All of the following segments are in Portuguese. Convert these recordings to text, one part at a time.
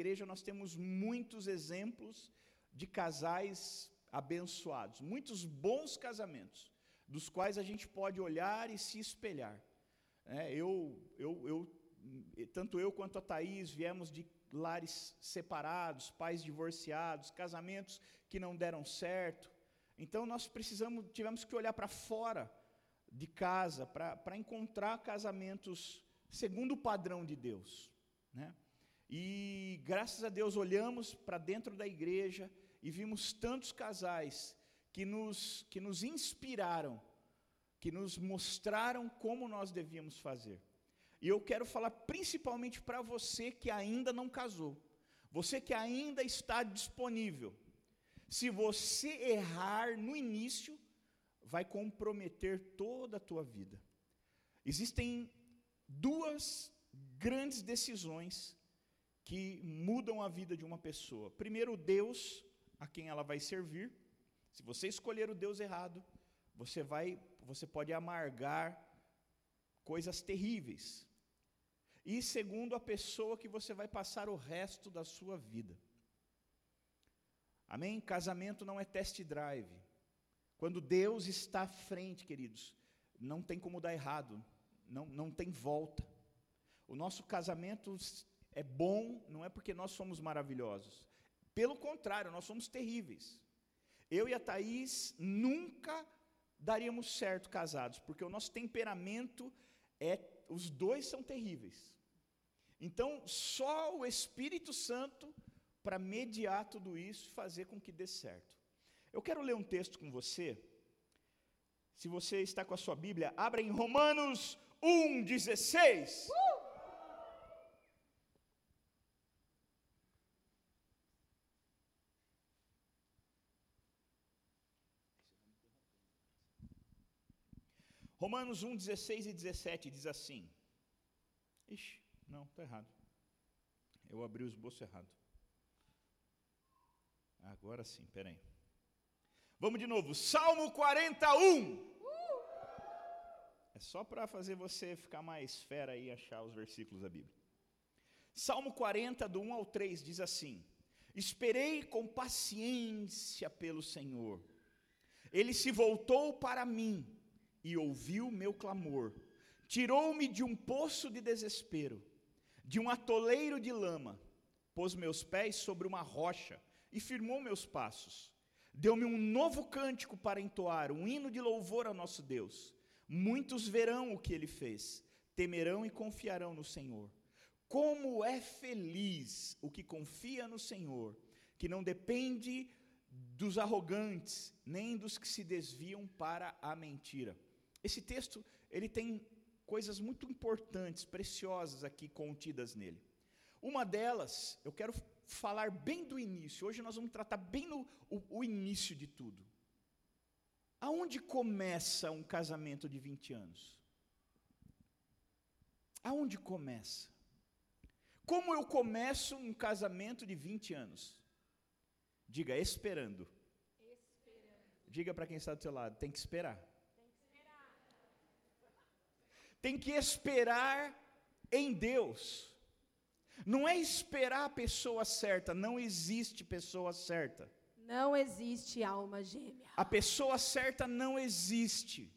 igreja nós temos muitos exemplos de casais abençoados, muitos bons casamentos, dos quais a gente pode olhar e se espelhar. É, eu, eu, eu, tanto eu quanto a Thaís viemos de lares separados, pais divorciados, casamentos que não deram certo. Então nós precisamos, tivemos que olhar para fora de casa para encontrar casamentos segundo o padrão de Deus. Né? E graças a Deus olhamos para dentro da igreja e vimos tantos casais que nos, que nos inspiraram, que nos mostraram como nós devíamos fazer. E eu quero falar principalmente para você que ainda não casou, você que ainda está disponível. Se você errar no início, vai comprometer toda a tua vida. Existem duas grandes decisões que mudam a vida de uma pessoa. Primeiro, Deus a quem ela vai servir. Se você escolher o Deus errado, você vai, você pode amargar coisas terríveis. E segundo, a pessoa que você vai passar o resto da sua vida. Amém? Casamento não é test drive. Quando Deus está à frente, queridos, não tem como dar errado, não, não tem volta. O nosso casamento é bom, não é porque nós somos maravilhosos, pelo contrário, nós somos terríveis. Eu e a Thaís nunca daríamos certo casados, porque o nosso temperamento é, os dois são terríveis. Então, só o Espírito Santo para mediar tudo isso e fazer com que dê certo. Eu quero ler um texto com você. Se você está com a sua Bíblia, abra em Romanos 1:16. Uh! Romanos 1, 16 e 17 diz assim. Ixi, não, está errado. Eu abri o esboço errado. Agora sim, peraí. Vamos de novo. Salmo 41. É só para fazer você ficar mais fera e achar os versículos da Bíblia. Salmo 40, do 1 ao 3, diz assim: Esperei com paciência pelo Senhor. Ele se voltou para mim e ouviu meu clamor. Tirou-me de um poço de desespero, de um atoleiro de lama, pôs meus pés sobre uma rocha e firmou meus passos. Deu-me um novo cântico para entoar, um hino de louvor ao nosso Deus. Muitos verão o que ele fez, temerão e confiarão no Senhor. Como é feliz o que confia no Senhor, que não depende dos arrogantes, nem dos que se desviam para a mentira. Esse texto, ele tem coisas muito importantes, preciosas aqui contidas nele. Uma delas, eu quero falar bem do início. Hoje nós vamos tratar bem no, o, o início de tudo. Aonde começa um casamento de 20 anos? Aonde começa? Como eu começo um casamento de 20 anos? Diga, esperando. esperando. Diga para quem está do seu lado, tem que esperar tem que esperar em Deus. Não é esperar a pessoa certa, não existe pessoa certa. Não existe alma gêmea. A pessoa certa não existe.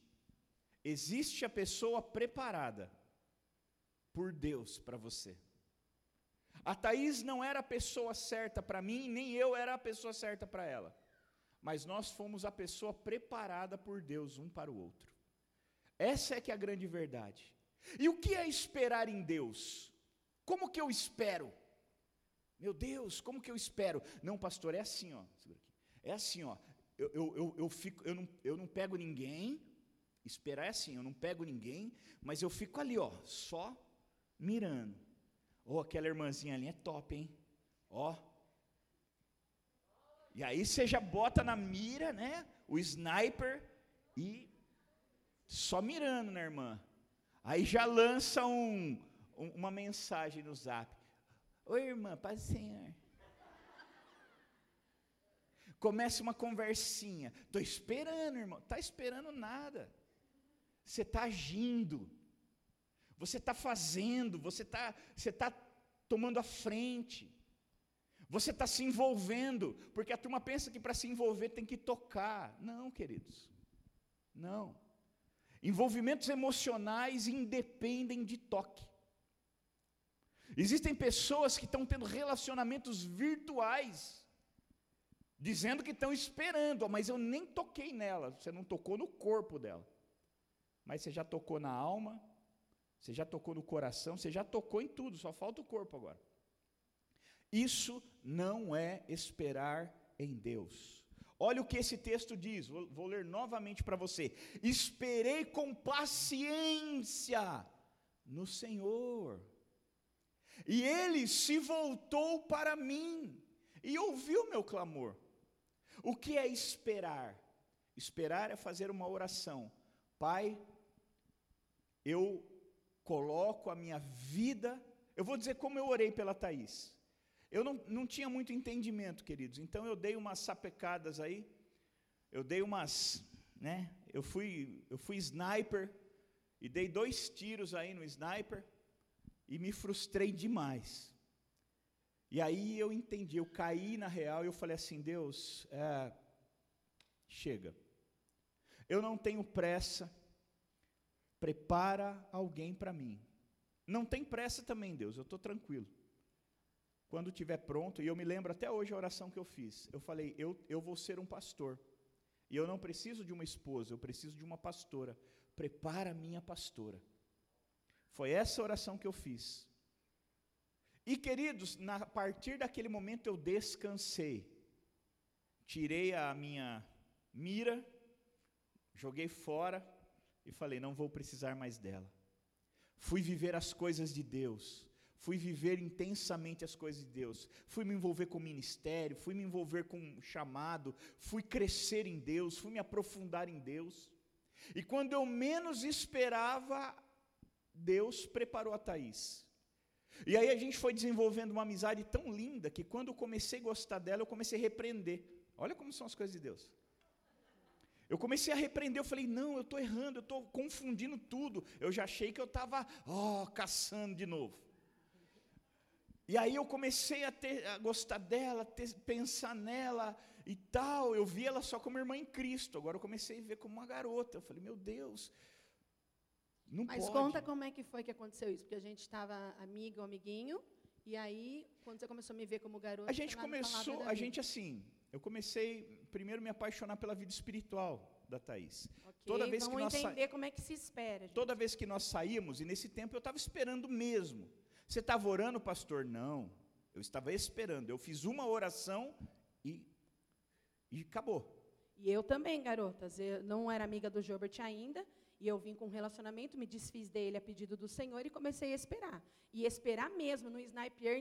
Existe a pessoa preparada por Deus para você. A Thaís não era a pessoa certa para mim, nem eu era a pessoa certa para ela. Mas nós fomos a pessoa preparada por Deus um para o outro. Essa é que é a grande verdade. E o que é esperar em Deus? Como que eu espero? Meu Deus, como que eu espero? Não, pastor, é assim, ó. É assim, ó. Eu, eu, eu, eu, fico, eu, não, eu não pego ninguém. Esperar é assim, eu não pego ninguém, mas eu fico ali, ó, só mirando. Oh, aquela irmãzinha ali é top, hein? Ó. E aí você já bota na mira, né? O sniper e só mirando na irmã. Aí já lança um, um, uma mensagem no zap. Oi, irmã, paz Senhor. Começa uma conversinha. Estou esperando, irmão. Está esperando nada. Você está agindo. Você está fazendo. Você está você tá tomando a frente. Você está se envolvendo, porque a turma pensa que para se envolver tem que tocar. Não, queridos. Não. Envolvimentos emocionais independem de toque. Existem pessoas que estão tendo relacionamentos virtuais, dizendo que estão esperando, mas eu nem toquei nela. Você não tocou no corpo dela, mas você já tocou na alma, você já tocou no coração, você já tocou em tudo, só falta o corpo agora. Isso não é esperar em Deus. Olha o que esse texto diz, vou, vou ler novamente para você. Esperei com paciência no Senhor, e ele se voltou para mim e ouviu meu clamor. O que é esperar? Esperar é fazer uma oração. Pai, eu coloco a minha vida, eu vou dizer como eu orei pela Thaís. Eu não, não tinha muito entendimento, queridos, então eu dei umas sapecadas aí, eu dei umas, né, eu fui, eu fui sniper, e dei dois tiros aí no sniper, e me frustrei demais. E aí eu entendi, eu caí na real e eu falei assim, Deus, é, chega. Eu não tenho pressa, prepara alguém para mim. Não tem pressa também, Deus, eu estou tranquilo quando estiver pronto, e eu me lembro até hoje a oração que eu fiz. Eu falei: eu, eu vou ser um pastor. E eu não preciso de uma esposa, eu preciso de uma pastora. Prepara a minha pastora. Foi essa oração que eu fiz. E queridos, na, a partir daquele momento eu descansei. Tirei a minha mira, joguei fora e falei: não vou precisar mais dela. Fui viver as coisas de Deus fui viver intensamente as coisas de Deus, fui me envolver com ministério, fui me envolver com chamado, fui crescer em Deus, fui me aprofundar em Deus. E quando eu menos esperava, Deus preparou a Thaís. E aí a gente foi desenvolvendo uma amizade tão linda que quando eu comecei a gostar dela, eu comecei a repreender. Olha como são as coisas de Deus. Eu comecei a repreender, eu falei, não, eu estou errando, eu estou confundindo tudo. Eu já achei que eu estava, oh, caçando de novo. E aí eu comecei a, ter, a gostar dela, ter, pensar nela e tal. Eu vi ela só como irmã em Cristo. Agora eu comecei a ver como uma garota. Eu falei, meu Deus, não Mas pode. conta como é que foi que aconteceu isso, porque a gente estava amigo, amiguinho, e aí quando você começou a me ver como garota, a gente começou, a gente assim, eu comecei primeiro me apaixonar pela vida espiritual da Thaís. Okay, toda vez vamos que nós entender como é que se espera. Gente. Toda vez que nós saímos e nesse tempo eu estava esperando mesmo. Você estava orando, pastor? Não. Eu estava esperando. Eu fiz uma oração e, e acabou. E eu também, garotas. Eu não era amiga do Gilbert ainda. E eu vim com um relacionamento, me desfiz dele a pedido do Senhor e comecei a esperar. E esperar mesmo, não sniper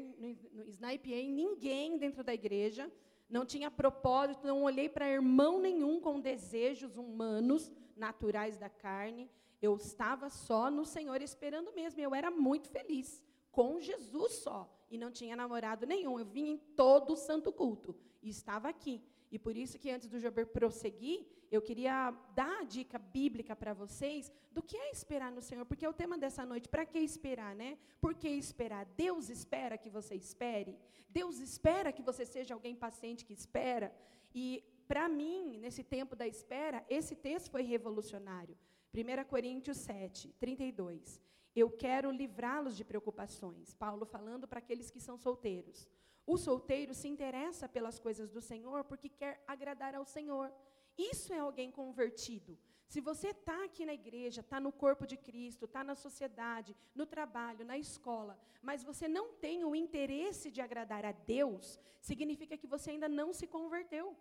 ninguém dentro da igreja, não tinha propósito, não olhei para irmão nenhum com desejos humanos, naturais da carne. Eu estava só no Senhor esperando mesmo, eu era muito feliz com Jesus só. E não tinha namorado nenhum. Eu vim em todo o santo culto. E estava aqui. E por isso que antes do Jober prosseguir, eu queria dar a dica bíblica para vocês do que é esperar no Senhor. Porque é o tema dessa noite. Para que esperar, né? Por que esperar? Deus espera que você espere. Deus espera que você seja alguém paciente que espera. E para mim, nesse tempo da espera, esse texto foi revolucionário. 1 Coríntios 7, 32. Eu quero livrá-los de preocupações. Paulo falando para aqueles que são solteiros. O solteiro se interessa pelas coisas do Senhor porque quer agradar ao Senhor. Isso é alguém convertido. Se você está aqui na igreja, está no corpo de Cristo, está na sociedade, no trabalho, na escola, mas você não tem o interesse de agradar a Deus, significa que você ainda não se converteu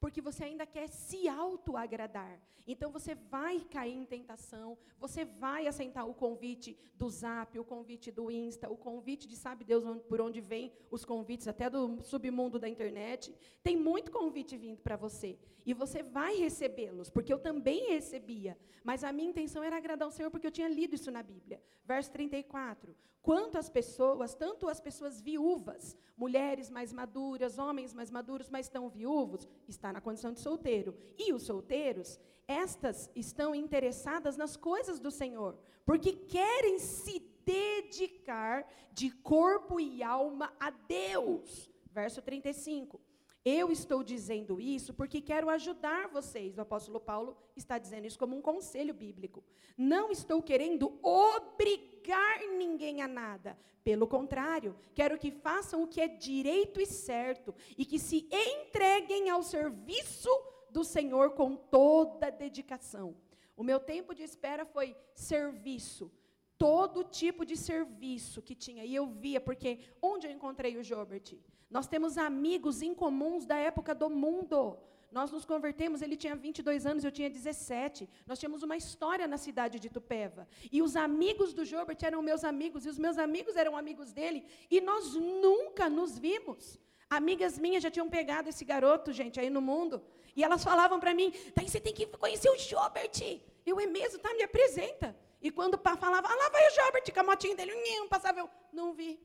porque você ainda quer se auto-agradar. Então você vai cair em tentação, você vai assentar o convite do Zap, o convite do Insta, o convite de sabe Deus por onde vem os convites, até do submundo da internet. Tem muito convite vindo para você. E você vai recebê-los, porque eu também recebia. Mas a minha intenção era agradar o Senhor, porque eu tinha lido isso na Bíblia. Verso 34. Quanto as pessoas, tanto as pessoas viúvas, mulheres mais maduras, homens mais maduros, mas estão viúvos, está na condição de solteiro. E os solteiros, estas estão interessadas nas coisas do Senhor, porque querem se dedicar de corpo e alma a Deus verso 35. Eu estou dizendo isso porque quero ajudar vocês. O apóstolo Paulo está dizendo isso como um conselho bíblico. Não estou querendo obrigar ninguém a nada. Pelo contrário, quero que façam o que é direito e certo e que se entreguem ao serviço do Senhor com toda dedicação. O meu tempo de espera foi serviço todo tipo de serviço que tinha. E eu via, porque onde eu encontrei o Jobert? Nós temos amigos incomuns da época do mundo. Nós nos convertemos, ele tinha 22 anos, eu tinha 17. Nós tínhamos uma história na cidade de Tupéva. E os amigos do Jobert eram meus amigos, e os meus amigos eram amigos dele, e nós nunca nos vimos. Amigas minhas já tinham pegado esse garoto, gente, aí no mundo. E elas falavam para mim: daí você tem que conhecer o Jobert. Eu é mesmo, tá? Me apresenta. E quando falava, ah, lá vai o Jobert com a motinha dele, não passava eu, não vi.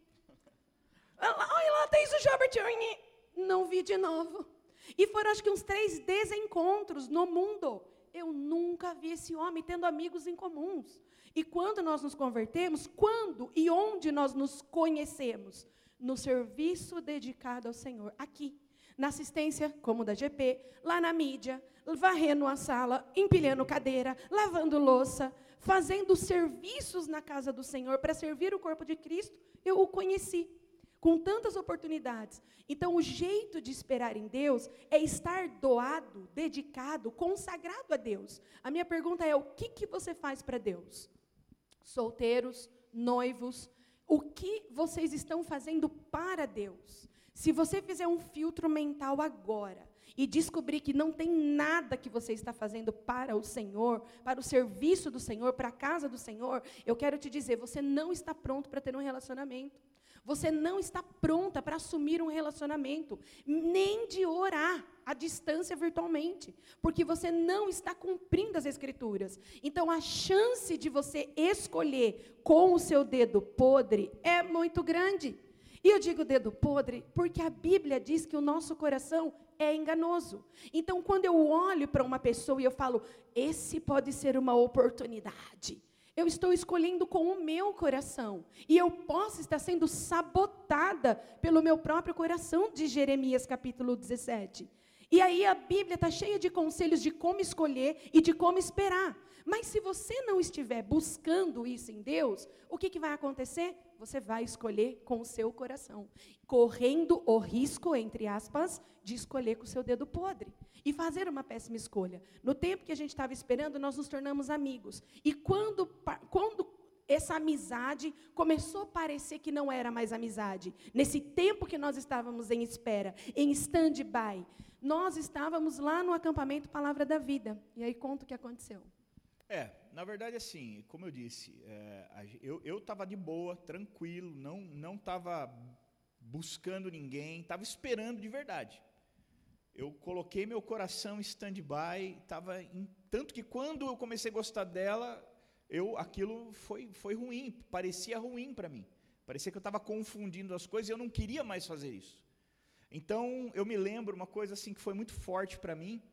Olha lá, tem isso, Jobert, não vi de novo. E foram acho que uns três desencontros no mundo. Eu nunca vi esse homem tendo amigos em comuns. E quando nós nos convertemos, quando e onde nós nos conhecemos? No serviço dedicado ao Senhor, aqui. Na assistência, como da GP, lá na mídia, varrendo a sala, empilhando cadeira, lavando louça, fazendo serviços na casa do Senhor para servir o corpo de Cristo, eu o conheci com tantas oportunidades. Então, o jeito de esperar em Deus é estar doado, dedicado, consagrado a Deus. A minha pergunta é: o que, que você faz para Deus? Solteiros, noivos, o que vocês estão fazendo para Deus? Se você fizer um filtro mental agora, e descobrir que não tem nada que você está fazendo para o Senhor, para o serviço do Senhor, para a casa do Senhor, eu quero te dizer, você não está pronto para ter um relacionamento. Você não está pronta para assumir um relacionamento, nem de orar à distância virtualmente, porque você não está cumprindo as escrituras. Então a chance de você escolher com o seu dedo podre é muito grande. E eu digo dedo podre porque a Bíblia diz que o nosso coração é enganoso. Então, quando eu olho para uma pessoa e eu falo, esse pode ser uma oportunidade, eu estou escolhendo com o meu coração. E eu posso estar sendo sabotada pelo meu próprio coração, de Jeremias capítulo 17. E aí a Bíblia está cheia de conselhos de como escolher e de como esperar. Mas se você não estiver buscando isso em Deus, o que, que vai acontecer? Você vai escolher com o seu coração, correndo o risco, entre aspas, de escolher com o seu dedo podre e fazer uma péssima escolha. No tempo que a gente estava esperando, nós nos tornamos amigos. E quando, quando essa amizade começou a parecer que não era mais amizade, nesse tempo que nós estávamos em espera, em stand-by, nós estávamos lá no acampamento Palavra da Vida. E aí conta o que aconteceu. É, na verdade, assim, como eu disse, é, eu estava de boa, tranquilo, não estava buscando ninguém, estava esperando de verdade. Eu coloquei meu coração em stand-by, estava tanto que quando eu comecei a gostar dela, eu aquilo foi, foi ruim, parecia ruim para mim. Parecia que eu estava confundindo as coisas e eu não queria mais fazer isso. Então, eu me lembro uma coisa assim que foi muito forte para mim,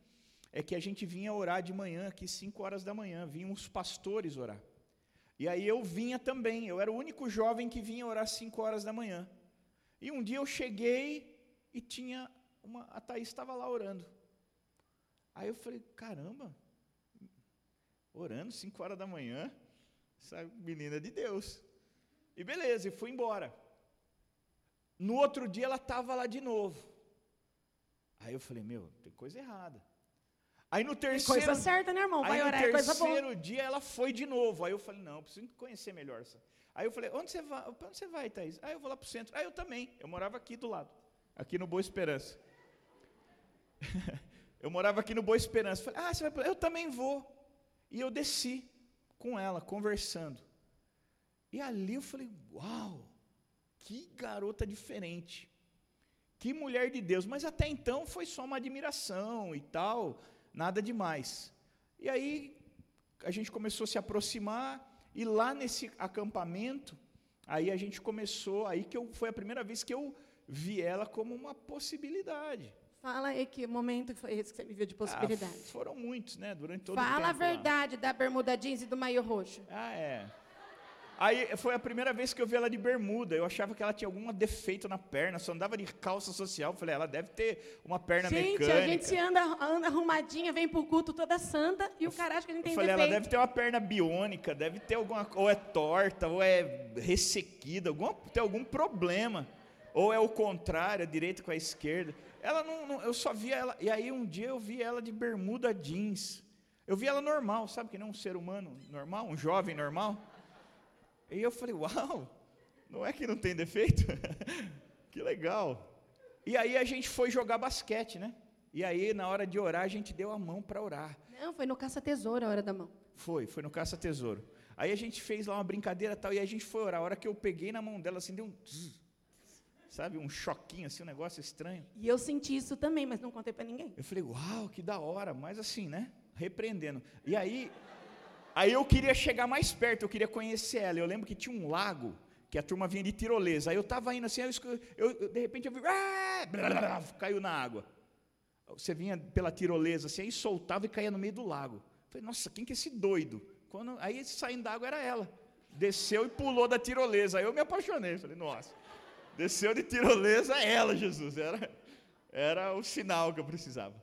é que a gente vinha orar de manhã, aqui 5 horas da manhã, vinham os pastores orar. E aí eu vinha também, eu era o único jovem que vinha orar 5 horas da manhã. E um dia eu cheguei e tinha uma, a Thaís estava lá orando. Aí eu falei, caramba, orando 5 horas da manhã, essa menina é de Deus. E beleza, e fui embora. No outro dia ela estava lá de novo. Aí eu falei, meu, tem coisa errada. Aí no terceiro. Coisa certa, né, irmão? Vai orar, é coisa boa. No terceiro dia ela foi de novo. Aí eu falei, não, preciso conhecer melhor. Aí eu falei, onde você vai? Para onde você vai, Thaís? Aí eu vou lá para o centro. Aí eu também. Eu morava aqui do lado, aqui no Boa Esperança. eu morava aqui no Boa Esperança. Falei, ah, você vai Eu também vou. E eu desci com ela, conversando. E ali eu falei, uau, que garota diferente. Que mulher de Deus. Mas até então foi só uma admiração e tal nada demais. E aí a gente começou a se aproximar e lá nesse acampamento, aí a gente começou, aí que eu, foi a primeira vez que eu vi ela como uma possibilidade. Fala aí que momento foi esse que você me viu de possibilidade. Ah, foram muitos, né? Durante todo Fala o tempo. Fala a verdade lá. da bermuda jeans e do maio roxo. Ah, é. Aí foi a primeira vez que eu vi ela de bermuda. Eu achava que ela tinha algum defeito na perna, só andava de calça social. Falei, ela deve ter uma perna gente, mecânica. a gente anda, anda arrumadinha, vem pro culto toda santa e o cara acha que a gente tem eu falei, defeito. ela deve ter uma perna biônica, deve ter alguma ou é torta, ou é ressequida, alguma, tem algum problema. Ou é o contrário, a direita com a esquerda. Ela não, não, eu só via ela, e aí um dia eu vi ela de bermuda jeans. Eu vi ela normal, sabe que não um ser humano normal, um jovem normal. E eu falei, uau, não é que não tem defeito? que legal. E aí a gente foi jogar basquete, né? E aí, na hora de orar, a gente deu a mão para orar. Não, foi no caça-tesouro a hora da mão. Foi, foi no caça-tesouro. Aí a gente fez lá uma brincadeira tal, e a gente foi orar. A hora que eu peguei na mão dela, assim, deu um. Zzz, sabe, um choquinho, assim, um negócio estranho. E eu senti isso também, mas não contei para ninguém. Eu falei, uau, que da hora, mas assim, né? Repreendendo. E aí, Aí eu queria chegar mais perto, eu queria conhecer ela. Eu lembro que tinha um lago, que a turma vinha de tirolesa. Aí eu estava indo assim, eu, eu, de repente eu vi, ah, caiu na água. Você vinha pela tirolesa assim, aí soltava e caía no meio do lago. Eu falei, nossa, quem que é esse doido? Quando, aí saindo da água era ela. Desceu e pulou da tirolesa. Aí eu me apaixonei. Falei, nossa, desceu de tirolesa ela, Jesus. Era, era o sinal que eu precisava.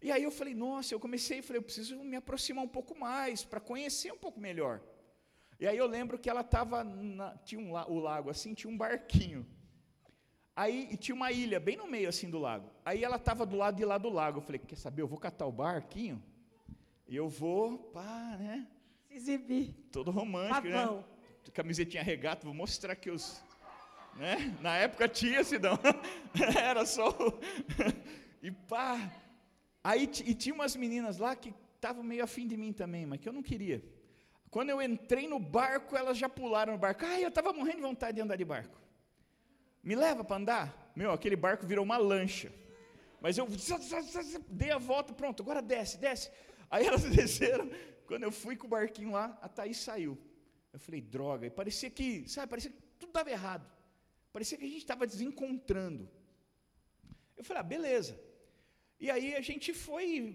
E aí eu falei, nossa, eu comecei, falei, eu preciso me aproximar um pouco mais, para conhecer um pouco melhor. E aí eu lembro que ela estava, tinha um, o lago assim, tinha um barquinho. Aí tinha uma ilha bem no meio assim do lago. Aí ela estava do lado de lá do lago. Eu falei, quer saber, eu vou catar o barquinho e eu vou, pá, né? Se exibir. Todo romântico, Pavão. né? Camisetinha regata, vou mostrar que os... Né? Na época tinha, Sidão. Era só... e pá... Aí e tinha umas meninas lá que estavam meio afim de mim também, mas que eu não queria. Quando eu entrei no barco, elas já pularam no barco. Ai, eu estava morrendo de vontade de andar de barco. Me leva para andar? Meu, aquele barco virou uma lancha. Mas eu dei a volta, pronto, agora desce, desce. Aí elas desceram. Quando eu fui com o barquinho lá, a Thaís saiu. Eu falei, droga. E parecia que, sabe, parecia que tudo estava errado. Parecia que a gente estava desencontrando. Eu falei, ah, beleza. E aí a gente foi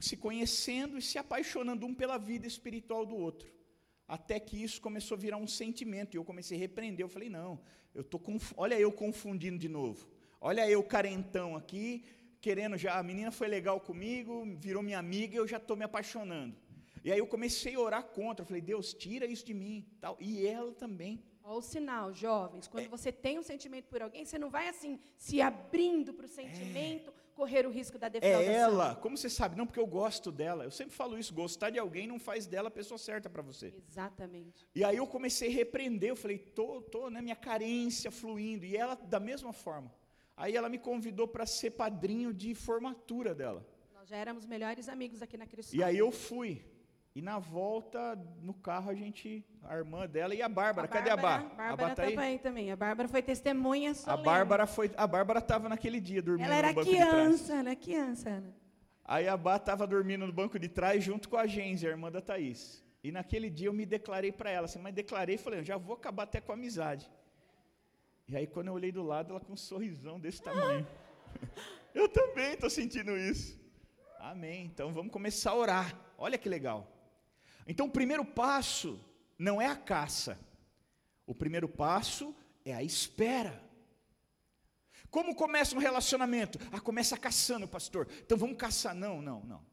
se conhecendo e se apaixonando um pela vida espiritual do outro. Até que isso começou a virar um sentimento, e eu comecei a repreender. Eu falei: não, eu tô conf... olha eu confundindo de novo. Olha eu carentão aqui, querendo já. A menina foi legal comigo, virou minha amiga, e eu já estou me apaixonando. E aí eu comecei a orar contra. Eu falei: Deus, tira isso de mim. Tal. E ela também. Olha o sinal, jovens. Quando é. você tem um sentimento por alguém, você não vai assim se abrindo para o sentimento. É correr o risco da defraudação. É ela. Como você sabe? Não, porque eu gosto dela. Eu sempre falo isso. Gostar de alguém não faz dela a pessoa certa para você. Exatamente. E aí eu comecei a repreender. Eu falei, tô, tô, né, minha carência fluindo. E ela, da mesma forma. Aí ela me convidou para ser padrinho de formatura dela. Nós já éramos melhores amigos aqui na Cristã. E aí eu fui. E na volta, no carro, a gente, a irmã dela e a Bárbara. A Cadê a Bárbara? A Bárbara estava tá aí? aí? também. A Bárbara foi testemunha solene. A Bárbara foi, a Bárbara estava naquele dia dormindo ela no banco criança, de trás. Ela era criança, Ana. Aí a Bá estava dormindo no banco de trás junto com a Genzi, a irmã da Thaís. E naquele dia eu me declarei para ela, assim, mas declarei e falei, eu já vou acabar até com a amizade. E aí quando eu olhei do lado, ela com um sorrisão desse tamanho. eu também estou sentindo isso. Amém. Então vamos começar a orar. Olha que legal. Então, o primeiro passo não é a caça, o primeiro passo é a espera. Como começa um relacionamento? Ah, começa caçando, pastor. Então vamos caçar. Não, não, não.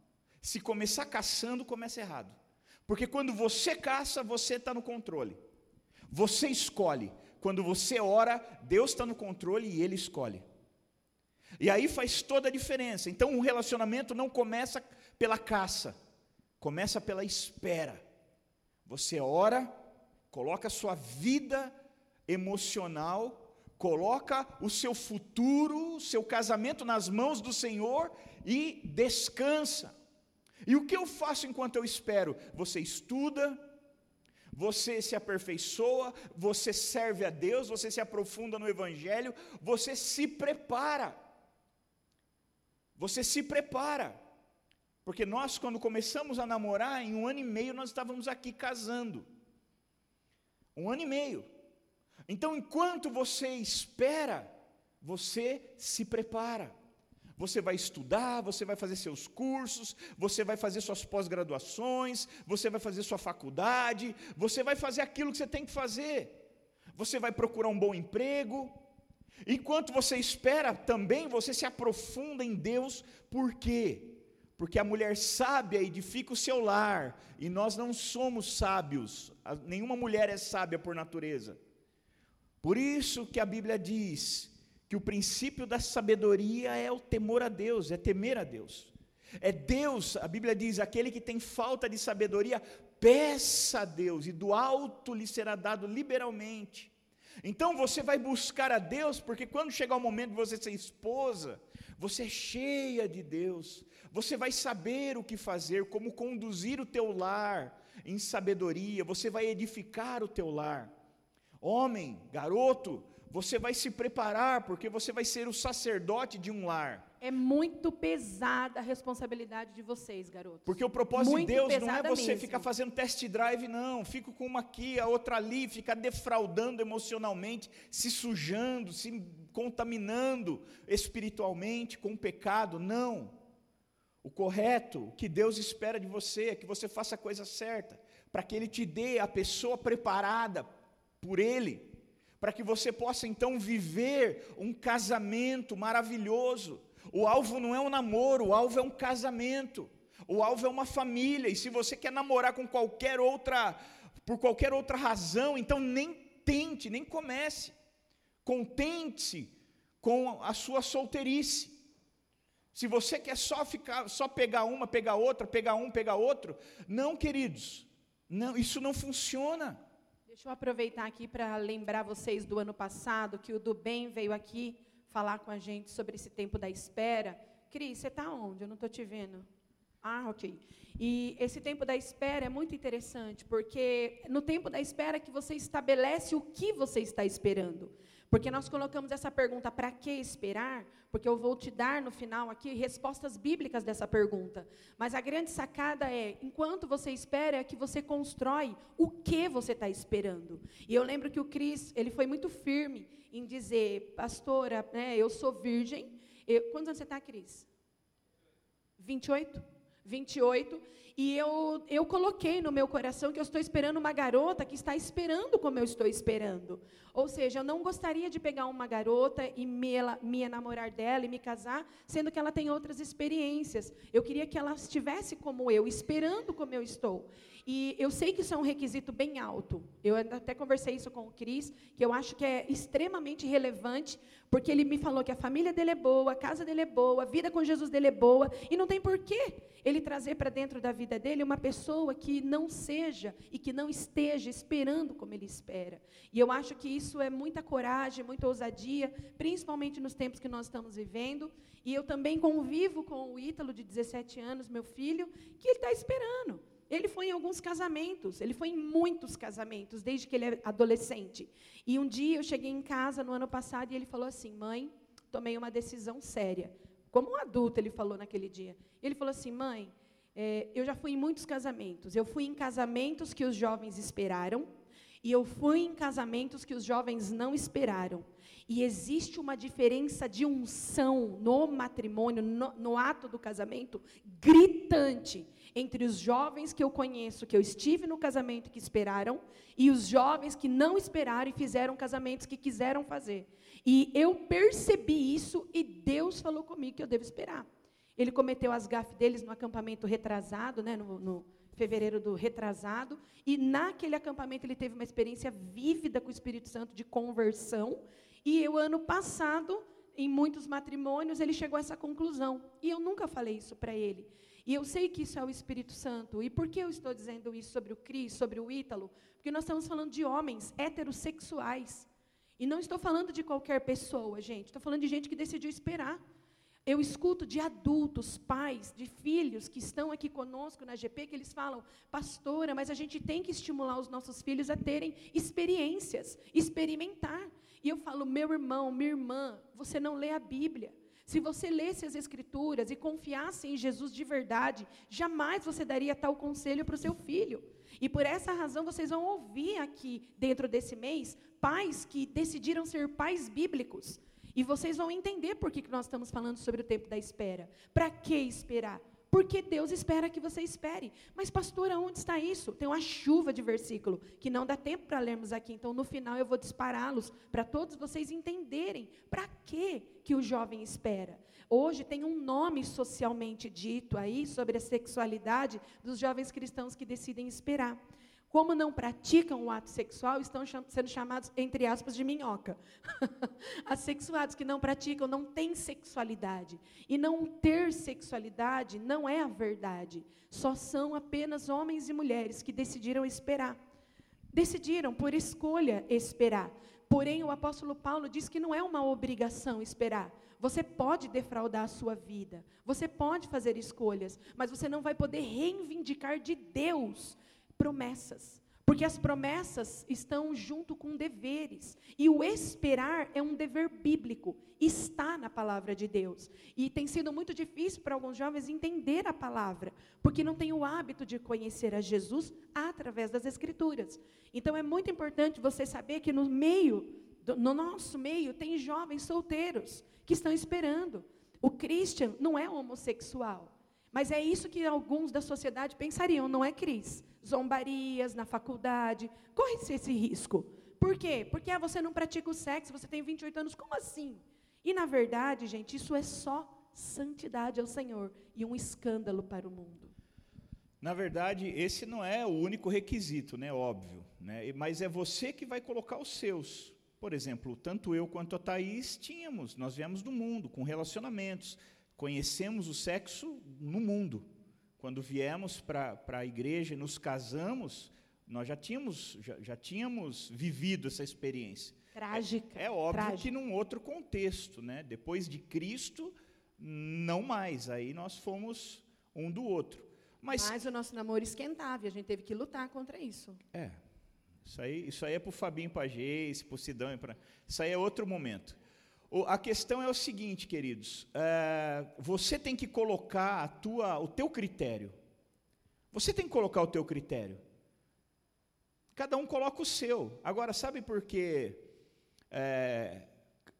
Se começar caçando, começa errado. Porque quando você caça, você está no controle. Você escolhe. Quando você ora, Deus está no controle e Ele escolhe. E aí faz toda a diferença. Então, um relacionamento não começa pela caça, Começa pela espera. Você ora, coloca a sua vida emocional, coloca o seu futuro, o seu casamento nas mãos do Senhor e descansa. E o que eu faço enquanto eu espero? Você estuda, você se aperfeiçoa, você serve a Deus, você se aprofunda no Evangelho, você se prepara. Você se prepara. Porque nós, quando começamos a namorar, em um ano e meio nós estávamos aqui casando. Um ano e meio. Então, enquanto você espera, você se prepara. Você vai estudar, você vai fazer seus cursos, você vai fazer suas pós-graduações, você vai fazer sua faculdade, você vai fazer aquilo que você tem que fazer. Você vai procurar um bom emprego. Enquanto você espera, também você se aprofunda em Deus. Por quê? Porque a mulher sábia edifica o seu lar, e nós não somos sábios. Nenhuma mulher é sábia por natureza. Por isso que a Bíblia diz que o princípio da sabedoria é o temor a Deus, é temer a Deus. É Deus, a Bíblia diz, aquele que tem falta de sabedoria, peça a Deus, e do alto lhe será dado liberalmente. Então você vai buscar a Deus, porque quando chegar o momento de você ser esposa, você é cheia de Deus, você vai saber o que fazer, como conduzir o teu lar em sabedoria, você vai edificar o teu lar. Homem, garoto, você vai se preparar, porque você vai ser o sacerdote de um lar. É muito pesada a responsabilidade de vocês, garotos. Porque o propósito muito de Deus não é você mesmo. ficar fazendo test drive, não. Fico com uma aqui, a outra ali, ficar defraudando emocionalmente, se sujando, se contaminando espiritualmente com o pecado. Não. O correto, o que Deus espera de você é que você faça a coisa certa, para que Ele te dê a pessoa preparada por Ele para que você possa então viver um casamento maravilhoso. O alvo não é um namoro, o alvo é um casamento. O alvo é uma família, e se você quer namorar com qualquer outra, por qualquer outra razão, então nem tente, nem comece. Contente-se com a sua solteirice. Se você quer só ficar, só pegar uma, pegar outra, pegar um, pegar outro, não, queridos. Não, isso não funciona. Deixa eu aproveitar aqui para lembrar vocês do ano passado que o do bem veio aqui falar com a gente sobre esse tempo da espera. Cris, você está onde? Eu não estou te vendo. Ah, ok. E esse tempo da espera é muito interessante, porque no tempo da espera que você estabelece o que você está esperando. Porque nós colocamos essa pergunta, para que esperar? Porque eu vou te dar no final aqui respostas bíblicas dessa pergunta. Mas a grande sacada é, enquanto você espera, é que você constrói o que você está esperando. E eu lembro que o Cris, ele foi muito firme em dizer, pastora, né, eu sou virgem. Eu, quantos anos você está, Cris? 28? 28. E eu, eu coloquei no meu coração que eu estou esperando uma garota que está esperando como eu estou esperando. Ou seja, eu não gostaria de pegar uma garota e me, ela, me enamorar dela e me casar, sendo que ela tem outras experiências. Eu queria que ela estivesse como eu, esperando como eu estou. E eu sei que isso é um requisito bem alto. Eu até conversei isso com o Cris, que eu acho que é extremamente relevante, porque ele me falou que a família dele é boa, a casa dele é boa, a vida com Jesus dele é boa, e não tem porquê ele trazer para dentro da vida dele uma pessoa que não seja e que não esteja esperando como ele espera. E eu acho que isso é muita coragem, muita ousadia, principalmente nos tempos que nós estamos vivendo. E eu também convivo com o Ítalo, de 17 anos, meu filho, que ele está esperando. Ele foi em alguns casamentos, ele foi em muitos casamentos, desde que ele é adolescente. E um dia eu cheguei em casa no ano passado e ele falou assim: mãe, tomei uma decisão séria. Como um adulto, ele falou naquele dia. Ele falou assim: mãe, é, eu já fui em muitos casamentos. Eu fui em casamentos que os jovens esperaram, e eu fui em casamentos que os jovens não esperaram. E existe uma diferença de unção no matrimônio, no, no ato do casamento, gritante entre os jovens que eu conheço, que eu estive no casamento que esperaram, e os jovens que não esperaram e fizeram casamentos que quiseram fazer. E eu percebi isso e Deus falou comigo que eu devo esperar. Ele cometeu as gafes deles no acampamento retrasado, né, no, no fevereiro do retrasado, e naquele acampamento ele teve uma experiência vívida com o Espírito Santo de conversão, e o ano passado, em muitos matrimônios, ele chegou a essa conclusão. E eu nunca falei isso para ele. E eu sei que isso é o Espírito Santo. E por que eu estou dizendo isso sobre o Cris, sobre o Ítalo? Porque nós estamos falando de homens heterossexuais. E não estou falando de qualquer pessoa, gente. Estou falando de gente que decidiu esperar. Eu escuto de adultos, pais, de filhos que estão aqui conosco na GP, que eles falam, pastora, mas a gente tem que estimular os nossos filhos a terem experiências, experimentar. E eu falo, meu irmão, minha irmã, você não lê a Bíblia. Se você lesse as Escrituras e confiasse em Jesus de verdade, jamais você daria tal conselho para o seu filho. E por essa razão vocês vão ouvir aqui, dentro desse mês, pais que decidiram ser pais bíblicos. E vocês vão entender por que nós estamos falando sobre o tempo da espera. Para que esperar? Porque Deus espera que você espere. Mas, pastora, onde está isso? Tem uma chuva de versículo que não dá tempo para lermos aqui. Então, no final, eu vou dispará-los para todos vocês entenderem para que, que o jovem espera. Hoje tem um nome socialmente dito aí sobre a sexualidade dos jovens cristãos que decidem esperar como não praticam o ato sexual, estão sendo chamados, entre aspas, de minhoca. Assexuados que não praticam não têm sexualidade. E não ter sexualidade não é a verdade. Só são apenas homens e mulheres que decidiram esperar. Decidiram, por escolha, esperar. Porém, o apóstolo Paulo diz que não é uma obrigação esperar. Você pode defraudar a sua vida, você pode fazer escolhas, mas você não vai poder reivindicar de Deus promessas. Porque as promessas estão junto com deveres. E o esperar é um dever bíblico, está na palavra de Deus. E tem sido muito difícil para alguns jovens entender a palavra, porque não tem o hábito de conhecer a Jesus através das Escrituras. Então é muito importante você saber que no meio, no nosso meio, tem jovens solteiros que estão esperando. O Christian não é homossexual. Mas é isso que alguns da sociedade pensariam, não é, Cris? Zombarias na faculdade. Corre-se esse risco. Por quê? Porque ah, você não pratica o sexo, você tem 28 anos. Como assim? E, na verdade, gente, isso é só santidade ao Senhor e um escândalo para o mundo. Na verdade, esse não é o único requisito, né? Óbvio. Né? Mas é você que vai colocar os seus. Por exemplo, tanto eu quanto a Thaís tínhamos, nós viemos do mundo, com relacionamentos, conhecemos o sexo no mundo. Quando viemos para a igreja e nos casamos, nós já tínhamos, já, já tínhamos vivido essa experiência. Trágica. É, é óbvio trágica. que num outro contexto, né? Depois de Cristo, não mais. Aí nós fomos um do outro. Mas, Mas o nosso namoro esquentava e a gente teve que lutar contra isso. É. Isso aí, isso aí é para o Fabinho Pagês, para o Sidão. Pra, isso aí é outro momento. A questão é o seguinte, queridos: é, você tem que colocar a tua, o teu critério. Você tem que colocar o teu critério. Cada um coloca o seu. Agora, sabe por quê? É,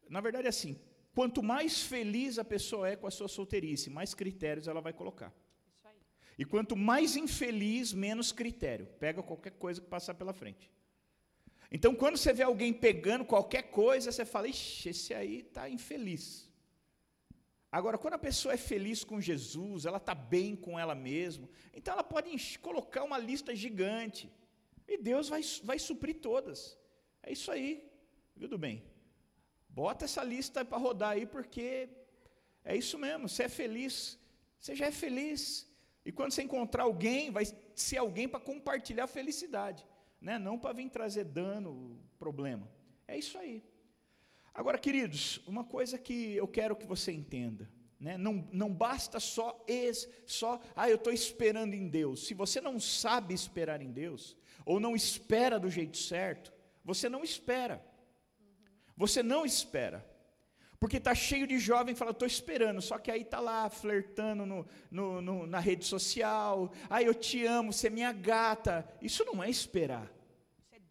na verdade, é assim: quanto mais feliz a pessoa é com a sua solteirice, mais critérios ela vai colocar. E quanto mais infeliz, menos critério. Pega qualquer coisa que passar pela frente. Então, quando você vê alguém pegando qualquer coisa, você fala, ixi, esse aí está infeliz. Agora, quando a pessoa é feliz com Jesus, ela está bem com ela mesma, então ela pode colocar uma lista gigante. E Deus vai, vai suprir todas. É isso aí. Tudo bem. Bota essa lista para rodar aí, porque é isso mesmo. Você é feliz, você já é feliz. E quando você encontrar alguém, vai ser alguém para compartilhar a felicidade né? não para vir trazer dano, problema. É isso aí. Agora, queridos, uma coisa que eu quero que você entenda. Né? Não, não basta só, es, só, ah, eu estou esperando em Deus. Se você não sabe esperar em Deus, ou não espera do jeito certo, você não espera. Você não espera. Porque está cheio de jovem que fala, estou esperando, só que aí está lá flertando no, no, no, na rede social, ah, eu te amo, você é minha gata. Isso não é esperar.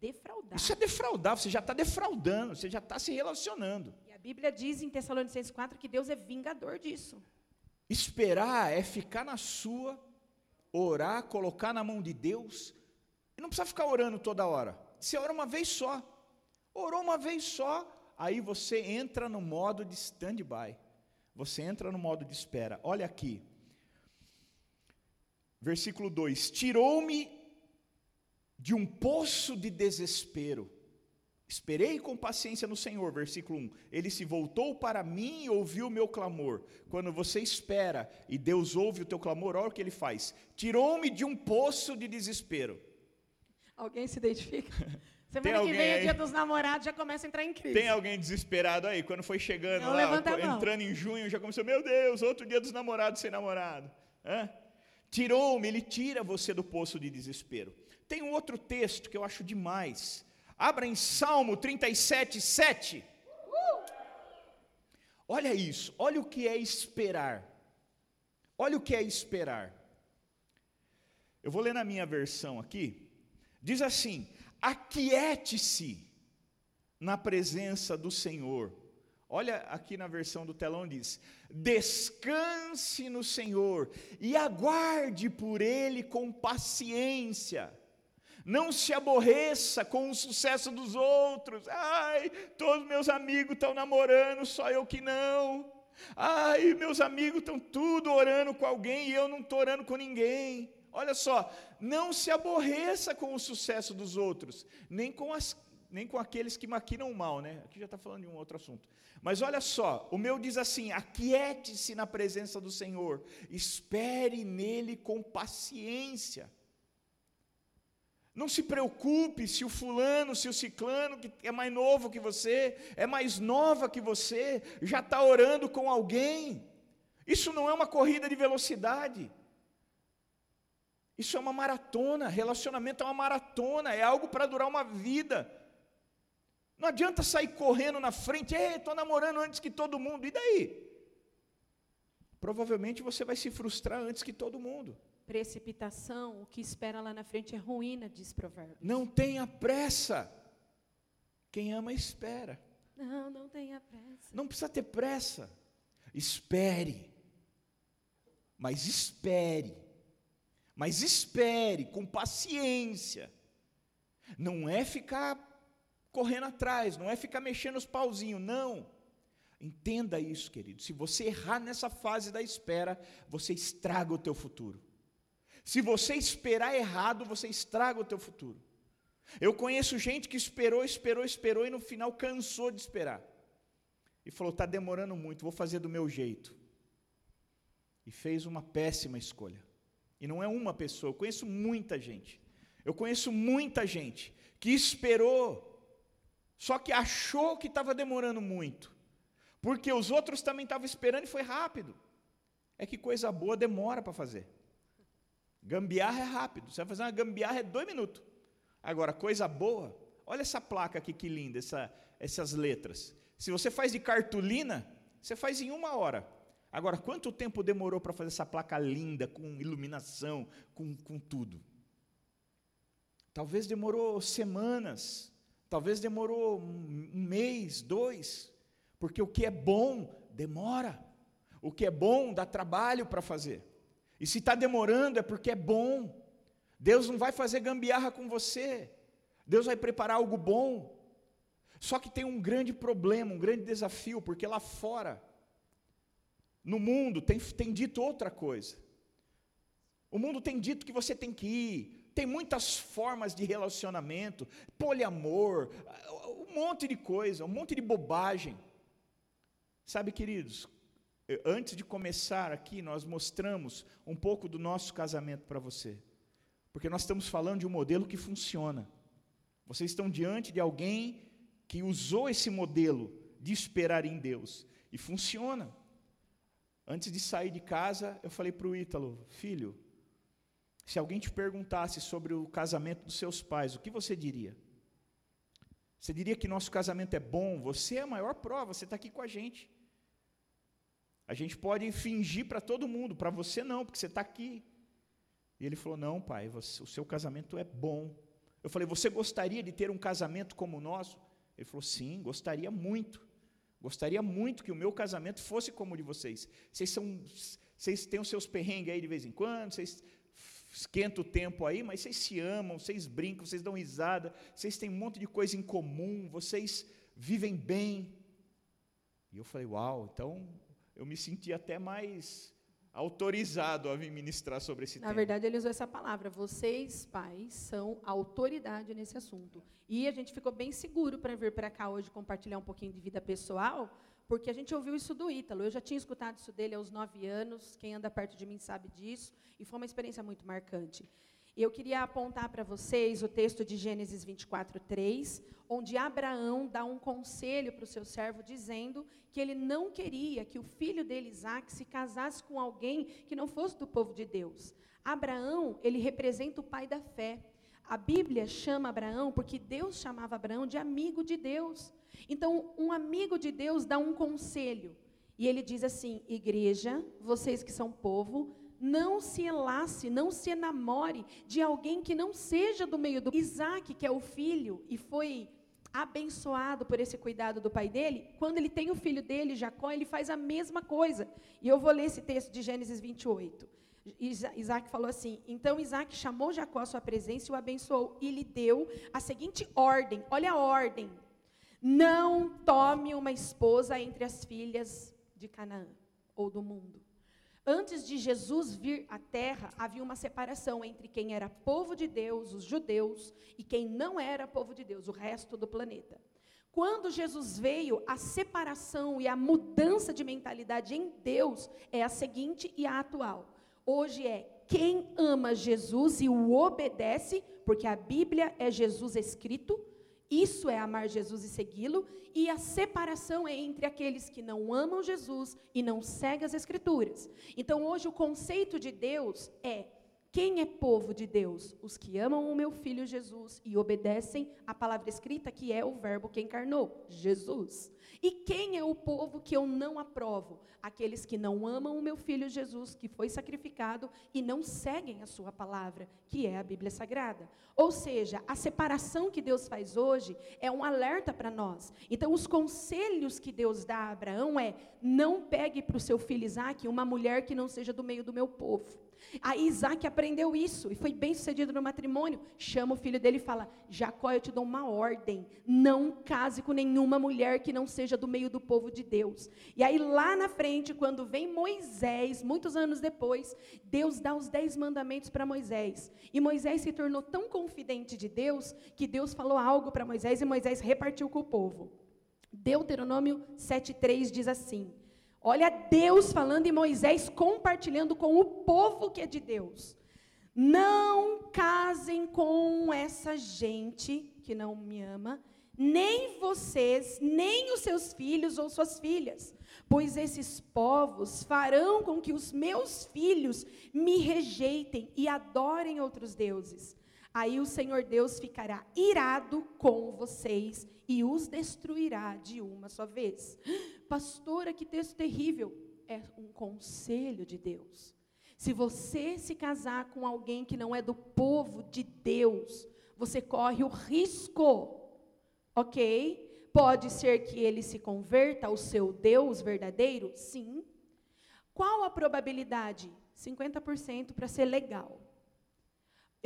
Defraudar. Isso é defraudar, você já está defraudando, você já está se relacionando. E a Bíblia diz em Tessalonicenses 4 que Deus é vingador disso. Esperar é ficar na sua, orar, colocar na mão de Deus, e não precisa ficar orando toda hora. Você ora uma vez só. Orou uma vez só, aí você entra no modo de stand-by. Você entra no modo de espera. Olha aqui. Versículo 2: Tirou-me de um poço de desespero. Esperei com paciência no Senhor. Versículo 1: Ele se voltou para mim e ouviu o meu clamor. Quando você espera e Deus ouve o teu clamor, olha o que ele faz: Tirou-me de um poço de desespero. Alguém se identifica? Semana que vem é dia dos namorados, já começa a entrar em crise. Tem alguém desesperado aí? Quando foi chegando Não lá, entrando em junho, já começou, meu Deus, outro dia dos namorados sem namorado. Tirou-me, ele tira você do poço de desespero. Tem um outro texto que eu acho demais. Abra em Salmo 37, 7. Olha isso, olha o que é esperar. Olha o que é esperar. Eu vou ler na minha versão aqui. Diz assim: aquiete-se na presença do Senhor. Olha aqui na versão do telão diz: Descanse no Senhor e aguarde por ele com paciência. Não se aborreça com o sucesso dos outros. Ai, todos meus amigos estão namorando, só eu que não. Ai, meus amigos estão tudo orando com alguém e eu não estou orando com ninguém. Olha só, não se aborreça com o sucesso dos outros, nem com, as, nem com aqueles que maquinam o mal, né? Aqui já está falando de um outro assunto. Mas olha só, o meu diz assim: aquiete-se na presença do Senhor, espere nele com paciência. Não se preocupe se o fulano, se o ciclano, que é mais novo que você, é mais nova que você, já está orando com alguém. Isso não é uma corrida de velocidade. Isso é uma maratona. Relacionamento é uma maratona, é algo para durar uma vida. Não adianta sair correndo na frente, estou namorando antes que todo mundo, e daí? Provavelmente você vai se frustrar antes que todo mundo precipitação, o que espera lá na frente é ruína, diz Provérbios. Não tenha pressa. Quem ama, espera. Não, não tenha pressa. Não precisa ter pressa. Espere. Mas espere. Mas espere com paciência. Não é ficar correndo atrás, não é ficar mexendo os pauzinhos, não. Entenda isso, querido. Se você errar nessa fase da espera, você estraga o teu futuro. Se você esperar errado, você estraga o teu futuro. Eu conheço gente que esperou, esperou, esperou e no final cansou de esperar. E falou: está demorando muito, vou fazer do meu jeito. E fez uma péssima escolha. E não é uma pessoa, eu conheço muita gente. Eu conheço muita gente que esperou, só que achou que estava demorando muito, porque os outros também estavam esperando e foi rápido. É que coisa boa demora para fazer. Gambiarra é rápido. Você vai fazer uma gambiarra é dois minutos. Agora, coisa boa, olha essa placa aqui que linda, essa, essas letras. Se você faz de cartolina, você faz em uma hora. Agora, quanto tempo demorou para fazer essa placa linda, com iluminação, com, com tudo? Talvez demorou semanas, talvez demorou um mês, dois, porque o que é bom demora, o que é bom dá trabalho para fazer. E se está demorando é porque é bom. Deus não vai fazer gambiarra com você. Deus vai preparar algo bom. Só que tem um grande problema, um grande desafio, porque lá fora, no mundo, tem, tem dito outra coisa. O mundo tem dito que você tem que ir, tem muitas formas de relacionamento, poliamor, um monte de coisa, um monte de bobagem. Sabe, queridos, antes de começar aqui, nós mostramos um pouco do nosso casamento para você. Porque nós estamos falando de um modelo que funciona. Vocês estão diante de alguém que usou esse modelo de esperar em Deus e funciona. Antes de sair de casa, eu falei para o Ítalo, filho, se alguém te perguntasse sobre o casamento dos seus pais, o que você diria? Você diria que nosso casamento é bom? Você é a maior prova, você está aqui com a gente. A gente pode fingir para todo mundo, para você não, porque você está aqui. E ele falou: Não, pai, você, o seu casamento é bom. Eu falei: Você gostaria de ter um casamento como o nosso? Ele falou: Sim, gostaria muito. Gostaria muito que o meu casamento fosse como o de vocês. Vocês são, vocês têm os seus perrengues aí de vez em quando, vocês esquentam o tempo aí, mas vocês se amam, vocês brincam, vocês dão risada, vocês têm um monte de coisa em comum, vocês vivem bem. E eu falei: Uau, então eu me senti até mais autorizado a ministrar sobre esse Na tema. Na verdade, ele usou essa palavra. Vocês, pais, são autoridade nesse assunto. E a gente ficou bem seguro para vir para cá hoje compartilhar um pouquinho de vida pessoal, porque a gente ouviu isso do Ítalo. Eu já tinha escutado isso dele aos nove anos. Quem anda perto de mim sabe disso. E foi uma experiência muito marcante. Eu queria apontar para vocês o texto de Gênesis 24, 3, onde Abraão dá um conselho para o seu servo, dizendo que ele não queria que o filho dele, Isaac, se casasse com alguém que não fosse do povo de Deus. Abraão, ele representa o pai da fé. A Bíblia chama Abraão porque Deus chamava Abraão de amigo de Deus. Então, um amigo de Deus dá um conselho. E ele diz assim: Igreja, vocês que são povo, não se enlace, não se enamore de alguém que não seja do meio do Isaac, que é o filho, e foi abençoado por esse cuidado do pai dele, quando ele tem o filho dele, Jacó, ele faz a mesma coisa. E eu vou ler esse texto de Gênesis 28. Isaac falou assim: Então Isaac chamou Jacó à sua presença e o abençoou, e lhe deu a seguinte ordem: olha a ordem. Não tome uma esposa entre as filhas de Canaã ou do mundo. Antes de Jesus vir à terra, havia uma separação entre quem era povo de Deus, os judeus, e quem não era povo de Deus, o resto do planeta. Quando Jesus veio, a separação e a mudança de mentalidade em Deus é a seguinte e a atual. Hoje é quem ama Jesus e o obedece, porque a Bíblia é Jesus escrito, isso é amar Jesus e segui-lo, e a separação é entre aqueles que não amam Jesus e não seguem as Escrituras. Então, hoje, o conceito de Deus é quem é povo de Deus? Os que amam o meu filho Jesus e obedecem a palavra escrita, que é o Verbo que encarnou, Jesus. E quem é o povo que eu não aprovo? Aqueles que não amam o meu filho Jesus, que foi sacrificado, e não seguem a sua palavra, que é a Bíblia Sagrada. Ou seja, a separação que Deus faz hoje é um alerta para nós. Então, os conselhos que Deus dá a Abraão é: não pegue para o seu filho Isaac uma mulher que não seja do meio do meu povo. Aí Isaac aprendeu isso e foi bem sucedido no matrimônio. Chama o filho dele e fala: Jacó, eu te dou uma ordem. Não case com nenhuma mulher que não seja do meio do povo de Deus. E aí lá na frente, quando vem Moisés, muitos anos depois, Deus dá os dez mandamentos para Moisés. E Moisés se tornou tão confidente de Deus que Deus falou algo para Moisés e Moisés repartiu com o povo. Deuteronômio 7,3 diz assim. Olha Deus falando e Moisés compartilhando com o povo que é de Deus. Não casem com essa gente que não me ama, nem vocês, nem os seus filhos ou suas filhas, pois esses povos farão com que os meus filhos me rejeitem e adorem outros deuses. Aí o Senhor Deus ficará irado com vocês e os destruirá de uma só vez. Pastora, que texto terrível. É um conselho de Deus. Se você se casar com alguém que não é do povo de Deus, você corre o risco, ok? Pode ser que ele se converta ao seu Deus verdadeiro? Sim. Qual a probabilidade? 50% para ser legal.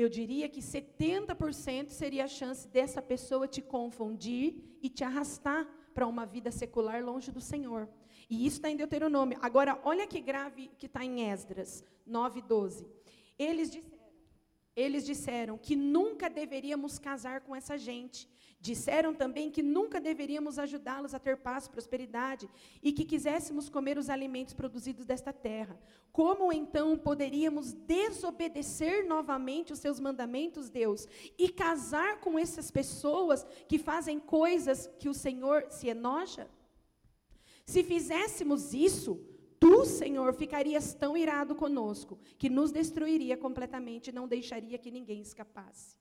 Eu diria que 70% seria a chance dessa pessoa te confundir e te arrastar para uma vida secular longe do Senhor. E isso está em Deuteronômio. Agora, olha que grave que está em Esdras 9,12. Eles disseram, eles disseram que nunca deveríamos casar com essa gente. Disseram também que nunca deveríamos ajudá-los a ter paz e prosperidade e que quiséssemos comer os alimentos produzidos desta terra. Como então poderíamos desobedecer novamente os seus mandamentos, Deus, e casar com essas pessoas que fazem coisas que o Senhor se enoja? Se fizéssemos isso, tu, Senhor, ficarias tão irado conosco que nos destruiria completamente e não deixaria que ninguém escapasse.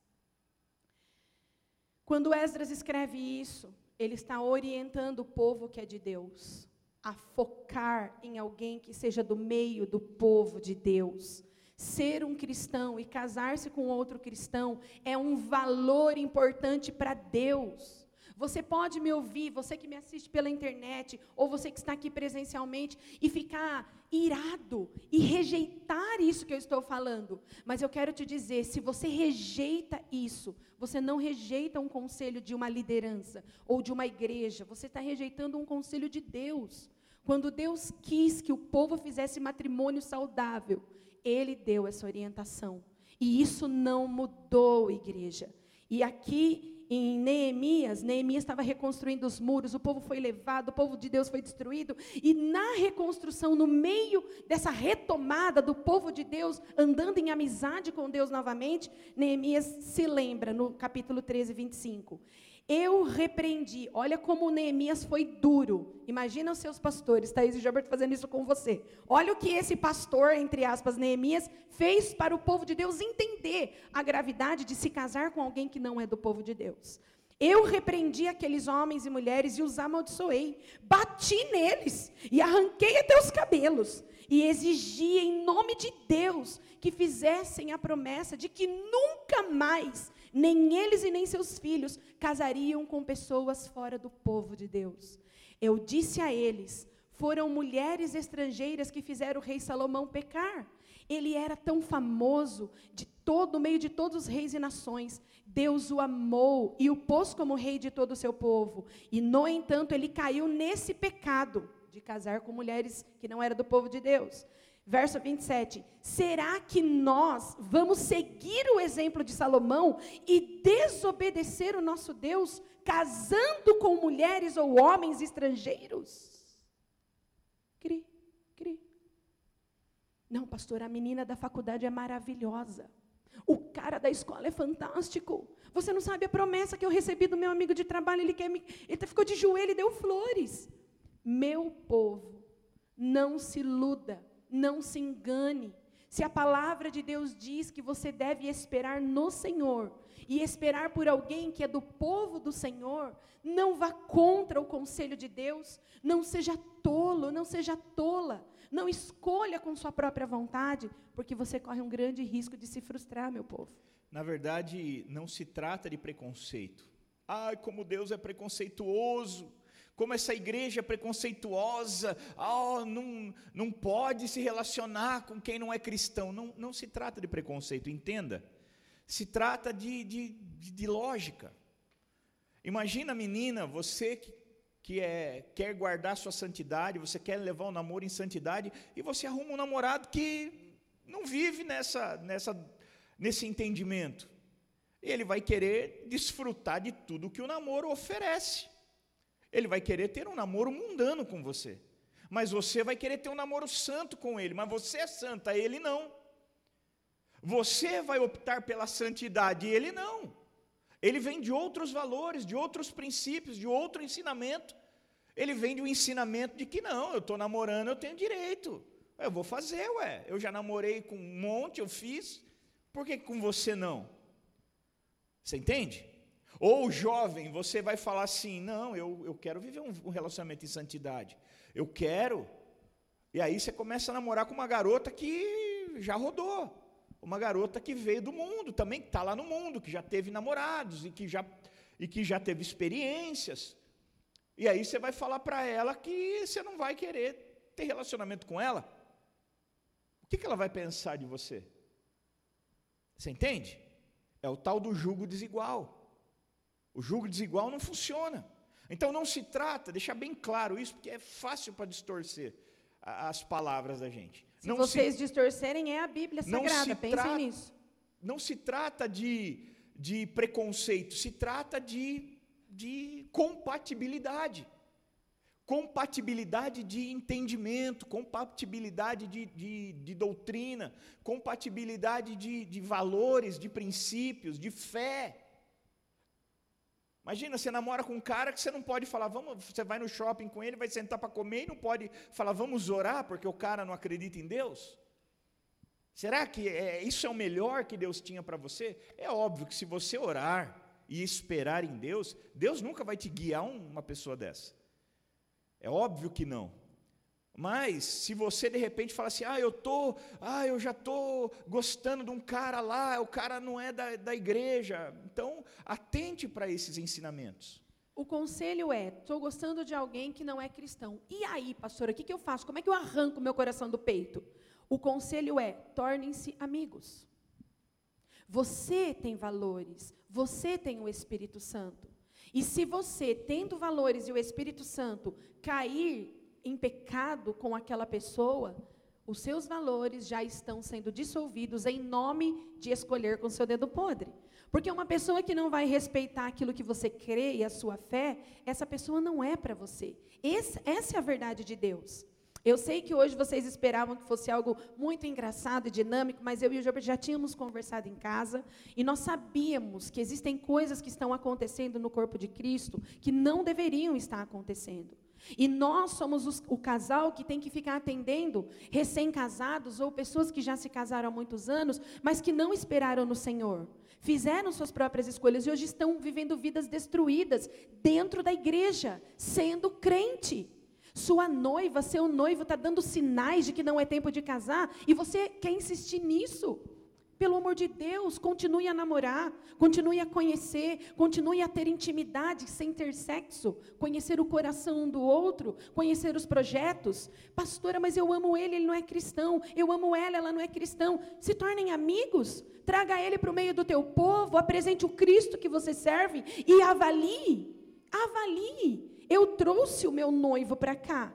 Quando Esdras escreve isso, ele está orientando o povo que é de Deus a focar em alguém que seja do meio do povo de Deus. Ser um cristão e casar-se com outro cristão é um valor importante para Deus. Você pode me ouvir, você que me assiste pela internet, ou você que está aqui presencialmente, e ficar irado e rejeitar isso que eu estou falando. Mas eu quero te dizer: se você rejeita isso, você não rejeita um conselho de uma liderança ou de uma igreja, você está rejeitando um conselho de Deus. Quando Deus quis que o povo fizesse matrimônio saudável, Ele deu essa orientação. E isso não mudou, igreja. E aqui em Neemias, Neemias estava reconstruindo os muros, o povo foi levado, o povo de Deus foi destruído, e na reconstrução, no meio dessa retomada do povo de Deus, andando em amizade com Deus novamente, Neemias se lembra no capítulo 13, 25. Eu repreendi. Olha como Neemias foi duro. Imagina os seus pastores, Thaís e Gilberto fazendo isso com você. Olha o que esse pastor, entre aspas, Neemias, fez para o povo de Deus entender a gravidade de se casar com alguém que não é do povo de Deus. Eu repreendi aqueles homens e mulheres e os amaldiçoei. Bati neles e arranquei até os cabelos. E exigi em nome de Deus que fizessem a promessa de que nunca mais nem eles e nem seus filhos casariam com pessoas fora do povo de Deus. Eu disse a eles: foram mulheres estrangeiras que fizeram o rei Salomão pecar. Ele era tão famoso de todo no meio de todos os reis e nações. Deus o amou e o pôs como rei de todo o seu povo. E no entanto, ele caiu nesse pecado de casar com mulheres que não eram do povo de Deus. Verso 27. Será que nós vamos seguir o exemplo de Salomão e desobedecer o nosso Deus, casando com mulheres ou homens estrangeiros? Cri, cri. Não, pastor, a menina da faculdade é maravilhosa. O cara da escola é fantástico. Você não sabe a promessa que eu recebi do meu amigo de trabalho. Ele, quer me, ele ficou de joelho e deu flores. Meu povo, não se iluda, não se engane. Se a palavra de Deus diz que você deve esperar no Senhor e esperar por alguém que é do povo do Senhor, não vá contra o conselho de Deus, não seja tolo, não seja tola. Não escolha com sua própria vontade, porque você corre um grande risco de se frustrar, meu povo. Na verdade, não se trata de preconceito. Ai, como Deus é preconceituoso, como essa igreja preconceituosa, oh, não, não pode se relacionar com quem não é cristão. Não, não se trata de preconceito, entenda. Se trata de, de, de, lógica. Imagina, menina, você que que é, quer guardar sua santidade, você quer levar o um namoro em santidade, e você arruma um namorado que não vive nessa, nessa, nesse entendimento. Ele vai querer desfrutar de tudo que o namoro oferece. Ele vai querer ter um namoro mundano com você. Mas você vai querer ter um namoro santo com ele. Mas você é santa, ele não. Você vai optar pela santidade, ele não. Ele vem de outros valores, de outros princípios, de outro ensinamento. Ele vem de um ensinamento de que não, eu estou namorando, eu tenho direito. Eu vou fazer, ué. Eu já namorei com um monte, eu fiz. Por que com você não? Você entende? Ou jovem, você vai falar assim: não, eu, eu quero viver um, um relacionamento em santidade. Eu quero. E aí você começa a namorar com uma garota que já rodou uma garota que veio do mundo, também está lá no mundo, que já teve namorados e que já, e que já teve experiências. E aí você vai falar para ela que você não vai querer ter relacionamento com ela. O que, que ela vai pensar de você? Você entende? É o tal do julgo desigual. O julgo desigual não funciona. Então não se trata, deixar bem claro isso, porque é fácil para distorcer as palavras da gente. Se não vocês se, distorcerem, é a Bíblia Sagrada, pensem nisso. Não se trata de, de preconceito, se trata de, de compatibilidade. Compatibilidade de entendimento, compatibilidade de, de, de doutrina, compatibilidade de, de valores, de princípios, de fé. Imagina, você namora com um cara que você não pode falar, vamos, você vai no shopping com ele, vai sentar para comer e não pode falar, vamos orar, porque o cara não acredita em Deus? Será que é, isso é o melhor que Deus tinha para você? É óbvio que se você orar e esperar em Deus, Deus nunca vai te guiar uma pessoa dessa. É óbvio que não. Mas se você de repente fala assim, ah, eu tô, ah, eu já tô gostando de um cara lá, o cara não é da, da igreja, então atente para esses ensinamentos. O conselho é: estou gostando de alguém que não é cristão. E aí, pastora, o que, que eu faço? Como é que eu arranco meu coração do peito? O conselho é: tornem-se amigos. Você tem valores, você tem o Espírito Santo. E se você, tendo valores e o Espírito Santo, cair em pecado com aquela pessoa, os seus valores já estão sendo dissolvidos em nome de escolher com seu dedo podre. Porque uma pessoa que não vai respeitar aquilo que você crê e a sua fé, essa pessoa não é para você. Esse, essa é a verdade de Deus. Eu sei que hoje vocês esperavam que fosse algo muito engraçado e dinâmico, mas eu e o Jobert já tínhamos conversado em casa e nós sabíamos que existem coisas que estão acontecendo no corpo de Cristo que não deveriam estar acontecendo. E nós somos os, o casal que tem que ficar atendendo recém-casados ou pessoas que já se casaram há muitos anos, mas que não esperaram no Senhor. Fizeram suas próprias escolhas e hoje estão vivendo vidas destruídas dentro da igreja, sendo crente. Sua noiva, seu noivo está dando sinais de que não é tempo de casar e você quer insistir nisso. Pelo amor de Deus, continue a namorar, continue a conhecer, continue a ter intimidade sem ter sexo, conhecer o coração um do outro, conhecer os projetos. Pastora, mas eu amo ele, ele não é cristão. Eu amo ela, ela não é cristão. Se tornem amigos, traga ele para o meio do teu povo, apresente o Cristo que você serve e avalie. Avalie. Eu trouxe o meu noivo para cá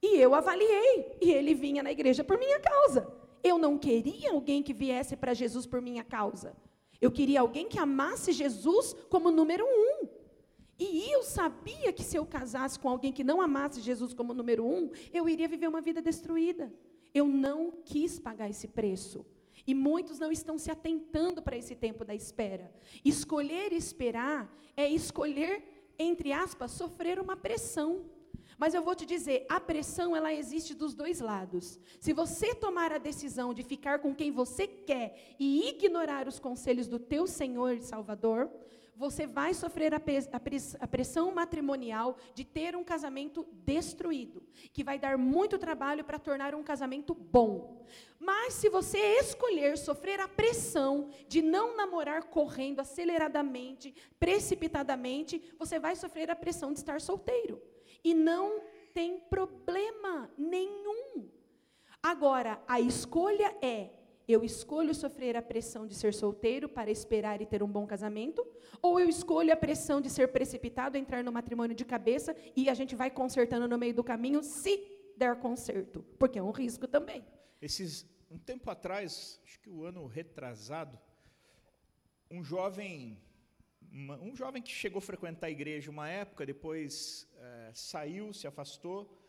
e eu avaliei, e ele vinha na igreja por minha causa. Eu não queria alguém que viesse para Jesus por minha causa. Eu queria alguém que amasse Jesus como número um. E eu sabia que se eu casasse com alguém que não amasse Jesus como número um, eu iria viver uma vida destruída. Eu não quis pagar esse preço. E muitos não estão se atentando para esse tempo da espera. Escolher esperar é escolher, entre aspas, sofrer uma pressão. Mas eu vou te dizer, a pressão ela existe dos dois lados. Se você tomar a decisão de ficar com quem você quer e ignorar os conselhos do teu Senhor e Salvador, você vai sofrer a pressão matrimonial de ter um casamento destruído, que vai dar muito trabalho para tornar um casamento bom. Mas se você escolher sofrer a pressão de não namorar correndo aceleradamente, precipitadamente, você vai sofrer a pressão de estar solteiro. E não tem problema nenhum. Agora, a escolha é: eu escolho sofrer a pressão de ser solteiro para esperar e ter um bom casamento, ou eu escolho a pressão de ser precipitado, entrar no matrimônio de cabeça e a gente vai consertando no meio do caminho, se der conserto, porque é um risco também. Esses um tempo atrás, acho que o ano retrasado, um jovem um jovem que chegou a frequentar a igreja uma época, depois é, saiu, se afastou,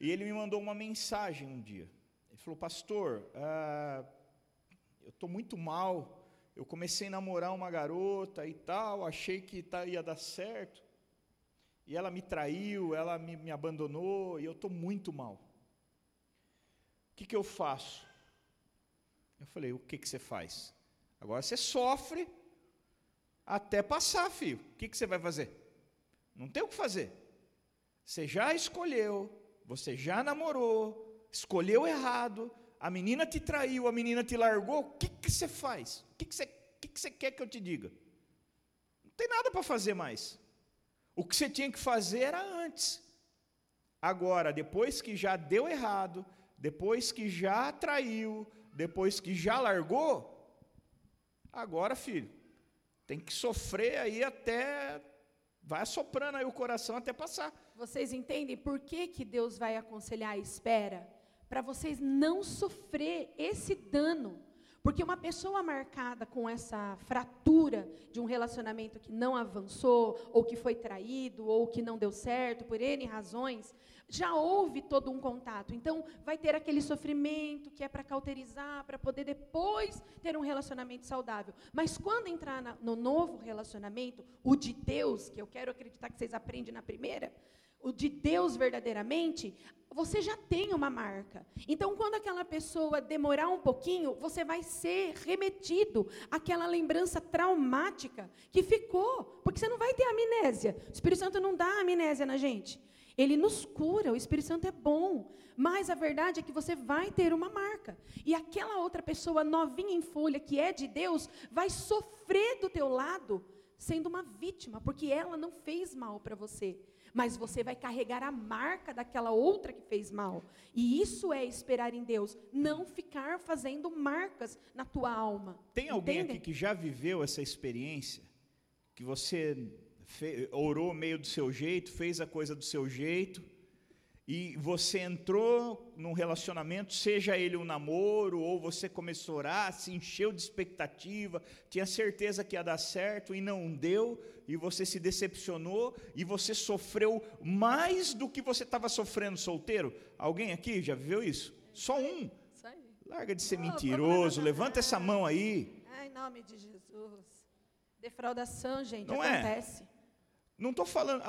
e ele me mandou uma mensagem um dia. Ele falou, pastor, ah, eu estou muito mal, eu comecei a namorar uma garota e tal, achei que tá, ia dar certo, e ela me traiu, ela me, me abandonou, e eu estou muito mal. O que, que eu faço? Eu falei, o que, que você faz? Agora você sofre até passar, filho. O que, que você vai fazer? Não tem o que fazer. Você já escolheu, você já namorou, escolheu errado, a menina te traiu, a menina te largou, o que, que você faz? O que, que, você, que, que você quer que eu te diga? Não tem nada para fazer mais. O que você tinha que fazer era antes. Agora, depois que já deu errado, depois que já traiu, depois que já largou, agora, filho, tem que sofrer aí até. Vai assoprando aí o coração até passar. Vocês entendem por que, que Deus vai aconselhar a espera? Para vocês não sofrer esse dano. Porque uma pessoa marcada com essa fratura de um relacionamento que não avançou, ou que foi traído, ou que não deu certo, por N razões, já houve todo um contato. Então, vai ter aquele sofrimento que é para cauterizar, para poder depois ter um relacionamento saudável. Mas quando entrar na, no novo relacionamento, o de Deus, que eu quero acreditar que vocês aprendem na primeira, o de Deus verdadeiramente, você já tem uma marca. Então, quando aquela pessoa demorar um pouquinho, você vai ser remetido àquela lembrança traumática que ficou, porque você não vai ter amnésia. O Espírito Santo não dá amnésia na gente. Ele nos cura, o Espírito Santo é bom. Mas a verdade é que você vai ter uma marca. E aquela outra pessoa novinha em folha, que é de Deus, vai sofrer do teu lado, sendo uma vítima, porque ela não fez mal para você. Mas você vai carregar a marca daquela outra que fez mal. E isso é esperar em Deus, não ficar fazendo marcas na tua alma. Tem alguém aqui que já viveu essa experiência? Que você orou meio do seu jeito, fez a coisa do seu jeito, e você entrou num relacionamento, seja ele um namoro, ou você começou a orar, se encheu de expectativa, tinha certeza que ia dar certo e não deu, e você se decepcionou, e você sofreu mais do que você estava sofrendo solteiro? Alguém aqui já viveu isso? Só um. Larga de ser mentiroso, levanta essa mão aí. Ai, em nome de Jesus. Defraudação, gente, não é? acontece. É? Não estou falando.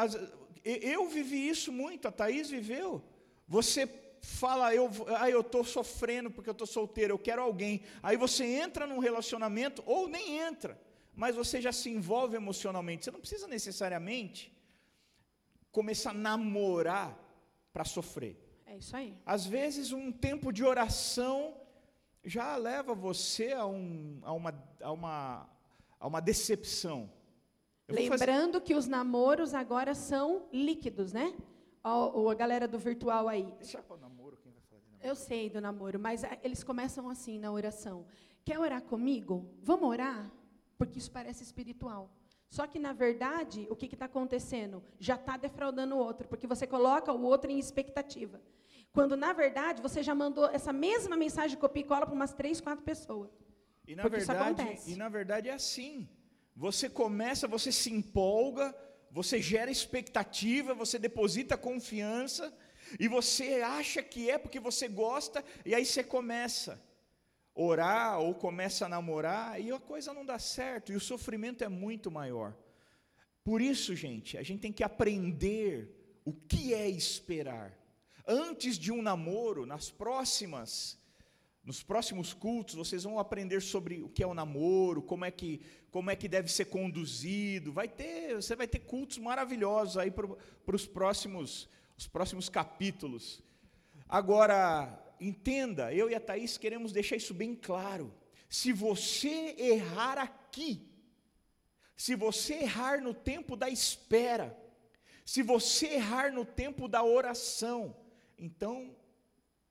Eu vivi isso muito, a Thaís viveu. Você fala, eu ah, estou sofrendo porque eu estou solteiro, eu quero alguém. Aí você entra num relacionamento, ou nem entra, mas você já se envolve emocionalmente. Você não precisa necessariamente começar a namorar para sofrer. É isso aí. Às vezes, um tempo de oração já leva você a, um, a, uma, a, uma, a uma decepção. Lembrando fazer... que os namoros agora são líquidos, né? Ó, a galera do virtual aí. Deixa para o namoro, quem vai falar de namoro? Eu sei do namoro, mas eles começam assim na oração. Quer orar comigo? Vamos orar? Porque isso parece espiritual. Só que, na verdade, o que está acontecendo? Já está defraudando o outro, porque você coloca o outro em expectativa. Quando, na verdade, você já mandou essa mesma mensagem copia e cola para umas três, quatro pessoas. E na, verdade, e na verdade é assim. Você começa, você se empolga, você gera expectativa, você deposita confiança, e você acha que é porque você gosta, e aí você começa orar ou começa a namorar e a coisa não dá certo e o sofrimento é muito maior. Por isso, gente, a gente tem que aprender o que é esperar. Antes de um namoro, nas próximas nos próximos cultos vocês vão aprender sobre o que é o namoro, como é que como é que deve ser conduzido. Vai ter, você vai ter cultos maravilhosos aí para os próximos os próximos capítulos. Agora, entenda, eu e a Thaís queremos deixar isso bem claro. Se você errar aqui, se você errar no tempo da espera, se você errar no tempo da oração, então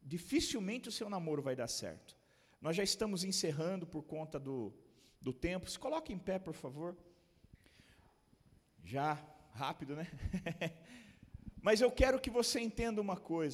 dificilmente o seu namoro vai dar certo. Nós já estamos encerrando por conta do, do tempo. Se coloque em pé, por favor. Já, rápido, né? Mas eu quero que você entenda uma coisa.